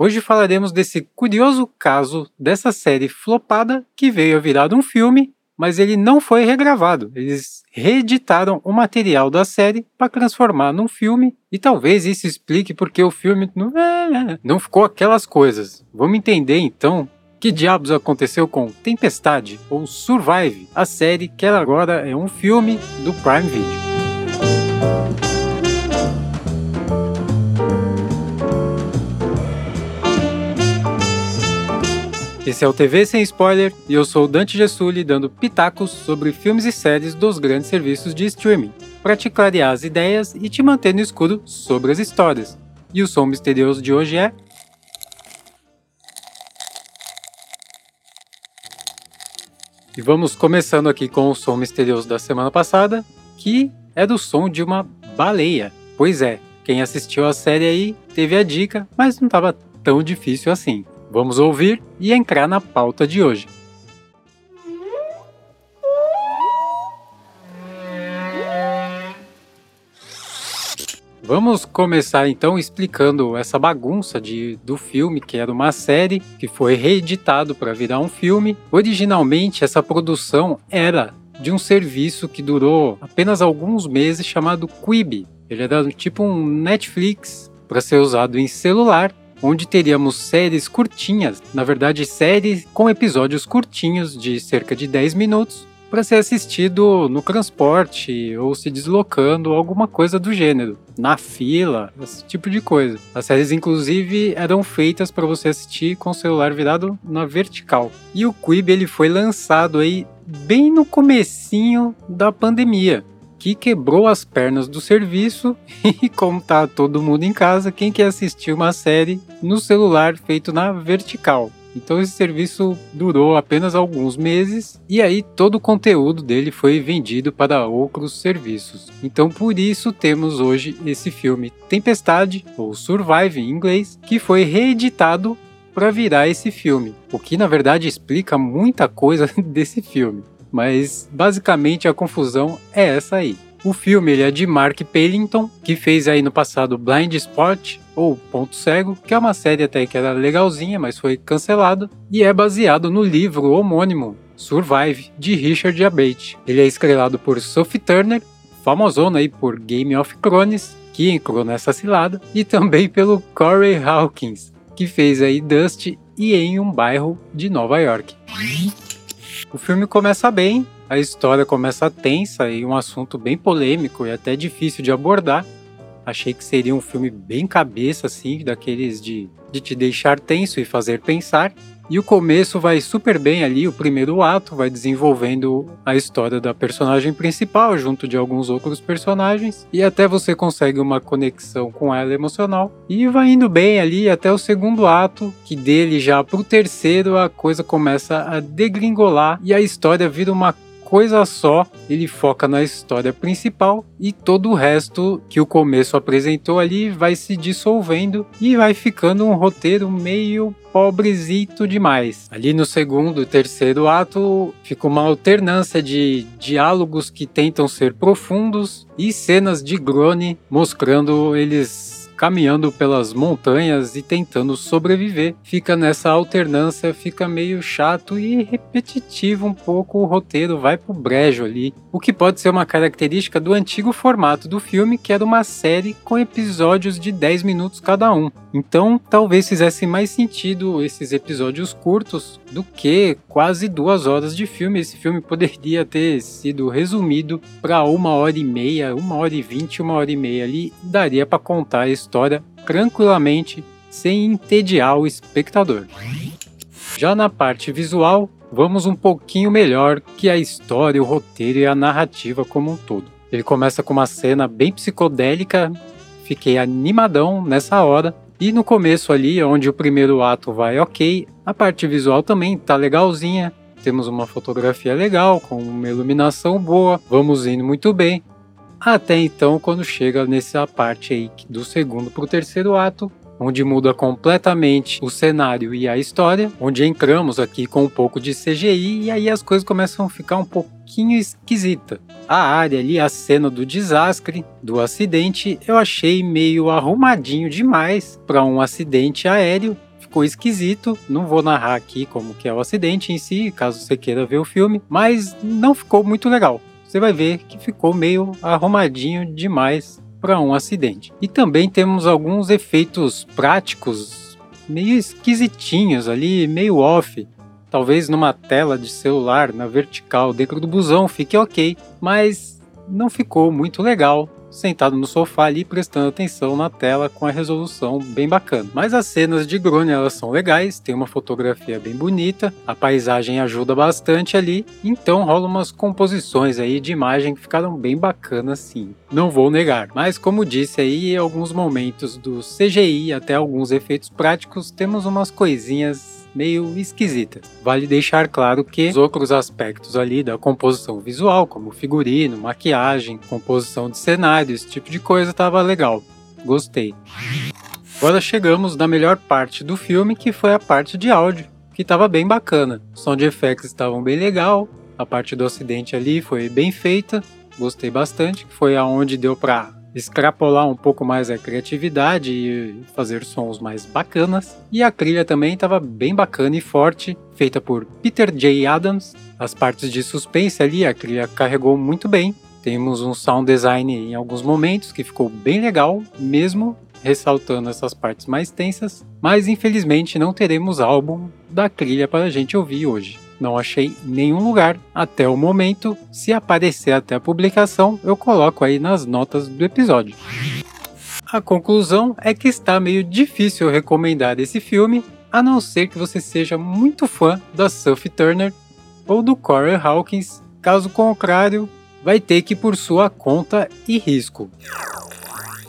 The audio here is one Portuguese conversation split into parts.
Hoje falaremos desse curioso caso dessa série flopada que veio a virar um filme, mas ele não foi regravado. Eles reeditaram o material da série para transformar num filme e talvez isso explique porque o filme não, ficou aquelas coisas. Vamos entender então que diabos aconteceu com Tempestade ou Survive, a série que agora é um filme do Prime Video. Esse é o TV Sem Spoiler e eu sou Dante Gessuli dando pitacos sobre filmes e séries dos grandes serviços de streaming, para te clarear as ideias e te manter no escuro sobre as histórias. E o som misterioso de hoje é E vamos começando aqui com o som misterioso da semana passada, que é do som de uma baleia. Pois é, quem assistiu a série aí teve a dica, mas não estava tão difícil assim. Vamos ouvir e entrar na pauta de hoje. Vamos começar então explicando essa bagunça de, do filme, que era uma série que foi reeditado para virar um filme. Originalmente, essa produção era de um serviço que durou apenas alguns meses chamado Quibi. Ele era tipo um Netflix para ser usado em celular, onde teríamos séries curtinhas, na verdade séries com episódios curtinhos de cerca de 10 minutos, para ser assistido no transporte ou se deslocando, alguma coisa do gênero, na fila, esse tipo de coisa. As séries, inclusive, eram feitas para você assistir com o celular virado na vertical. E o Quibi ele foi lançado aí bem no comecinho da pandemia, que quebrou as pernas do serviço e como tá todo mundo em casa, quem quer assistir uma série no celular feito na vertical? Então esse serviço durou apenas alguns meses e aí todo o conteúdo dele foi vendido para outros serviços. Então por isso temos hoje esse filme Tempestade ou Survive em inglês, que foi reeditado para virar esse filme, o que na verdade explica muita coisa desse filme. Mas basicamente a confusão é essa aí. O filme ele é de Mark Pellington, que fez aí no passado Blind Spot ou Ponto Cego, que é uma série até que era legalzinha, mas foi cancelado, e é baseado no livro homônimo Survive, de Richard Abate. Ele é estrelado por Sophie Turner, famosona aí por Game of Thrones, que entrou nessa cilada, e também pelo Corey Hawkins, que fez aí Dust e em um bairro de Nova York. O filme começa bem, a história começa tensa e um assunto bem polêmico e até difícil de abordar. Achei que seria um filme bem cabeça, assim, daqueles de, de te deixar tenso e fazer pensar. E o começo vai super bem ali, o primeiro ato vai desenvolvendo a história da personagem principal junto de alguns outros personagens e até você consegue uma conexão com ela emocional e vai indo bem ali até o segundo ato, que dele já pro terceiro a coisa começa a degringolar e a história vira uma coisa só, ele foca na história principal e todo o resto que o começo apresentou ali vai se dissolvendo e vai ficando um roteiro meio pobrezito demais. Ali no segundo e terceiro ato fica uma alternância de diálogos que tentam ser profundos e cenas de Grone mostrando eles caminhando pelas montanhas e tentando sobreviver. Fica nessa alternância, fica meio chato e repetitivo um pouco o roteiro, vai pro brejo ali. O que pode ser uma característica do antigo formato do filme, que era uma série com episódios de 10 minutos cada um. Então, talvez fizesse mais sentido esses episódios curtos do que quase duas horas de filme. Esse filme poderia ter sido resumido para uma hora e meia, uma hora e vinte, uma hora e meia ali. Daria para contar a história tranquilamente, sem entediar o espectador. Já na parte visual, vamos um pouquinho melhor que a história, o roteiro e a narrativa como um todo. Ele começa com uma cena bem psicodélica, fiquei animadão nessa hora. E no começo ali, onde o primeiro ato vai ok, a parte visual também tá legalzinha. Temos uma fotografia legal, com uma iluminação boa, vamos indo muito bem. Até então, quando chega nessa parte aí do segundo para o terceiro ato, onde muda completamente o cenário e a história, onde entramos aqui com um pouco de CGI e aí as coisas começam a ficar um pouquinho esquisita. A área ali, a cena do desastre, do acidente, eu achei meio arrumadinho demais para um acidente aéreo ficou esquisito. Não vou narrar aqui como que é o acidente em si, caso você queira ver o filme, mas não ficou muito legal. Você vai ver que ficou meio arrumadinho demais para um acidente. E também temos alguns efeitos práticos meio esquisitinhos ali, meio off. Talvez numa tela de celular na vertical dentro do busão fique ok, mas não ficou muito legal sentado no sofá ali prestando atenção na tela com a resolução bem bacana. Mas as cenas de Grone elas são legais, tem uma fotografia bem bonita, a paisagem ajuda bastante ali, então rola umas composições aí de imagem que ficaram bem bacanas sim. Não vou negar, mas como disse aí, em alguns momentos do CGI até alguns efeitos práticos, temos umas coisinhas meio esquisita. Vale deixar claro que os outros aspectos ali da composição visual, como figurino, maquiagem, composição de cenário, esse tipo de coisa, tava legal. Gostei. Agora chegamos na melhor parte do filme, que foi a parte de áudio, que estava bem bacana. Os sound effects estavam bem legal, a parte do acidente ali foi bem feita, gostei bastante. Foi aonde deu para extrapolar um pouco mais a criatividade e fazer sons mais bacanas. E a trilha também estava bem bacana e forte, feita por Peter J. Adams. As partes de suspense ali, a trilha carregou muito bem. Temos um sound design em alguns momentos que ficou bem legal, mesmo ressaltando essas partes mais tensas, mas infelizmente não teremos álbum da trilha para a gente ouvir hoje. Não achei nenhum lugar até o momento. Se aparecer até a publicação, eu coloco aí nas notas do episódio. A conclusão é que está meio difícil recomendar esse filme, a não ser que você seja muito fã da Sophie Turner ou do Corey Hawkins. Caso contrário, vai ter que ir por sua conta e risco.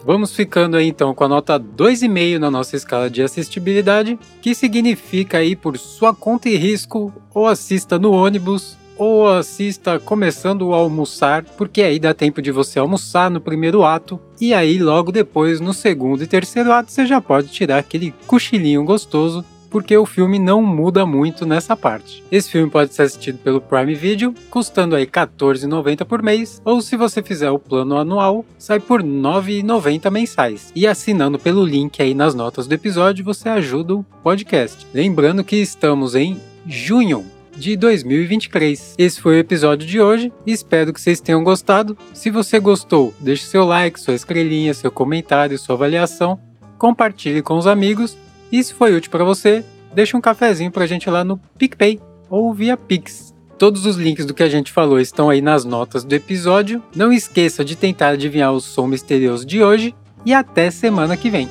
Vamos ficando aí então com a nota 2,5 na nossa escala de assistibilidade, que significa aí por sua conta e risco, ou assista no ônibus, ou assista começando a almoçar, porque aí dá tempo de você almoçar no primeiro ato, e aí logo depois no segundo e terceiro ato você já pode tirar aquele cochilinho gostoso porque o filme não muda muito nessa parte. Esse filme pode ser assistido pelo Prime Video, custando aí R$14,90 por mês, ou se você fizer o plano anual, sai por R$9,90 mensais. E assinando pelo link aí nas notas do episódio, você ajuda o podcast. Lembrando que estamos em junho de 2023. Esse foi o episódio de hoje espero que vocês tenham gostado. Se você gostou, deixe seu like, sua estrelinha, seu comentário, sua avaliação, compartilhe com os amigos e se foi útil para você, deixa um cafezinho pra gente lá no PicPay ou via Pix. Todos os links do que a gente falou estão aí nas notas do episódio. Não esqueça de tentar adivinhar o som misterioso de hoje e até semana que vem.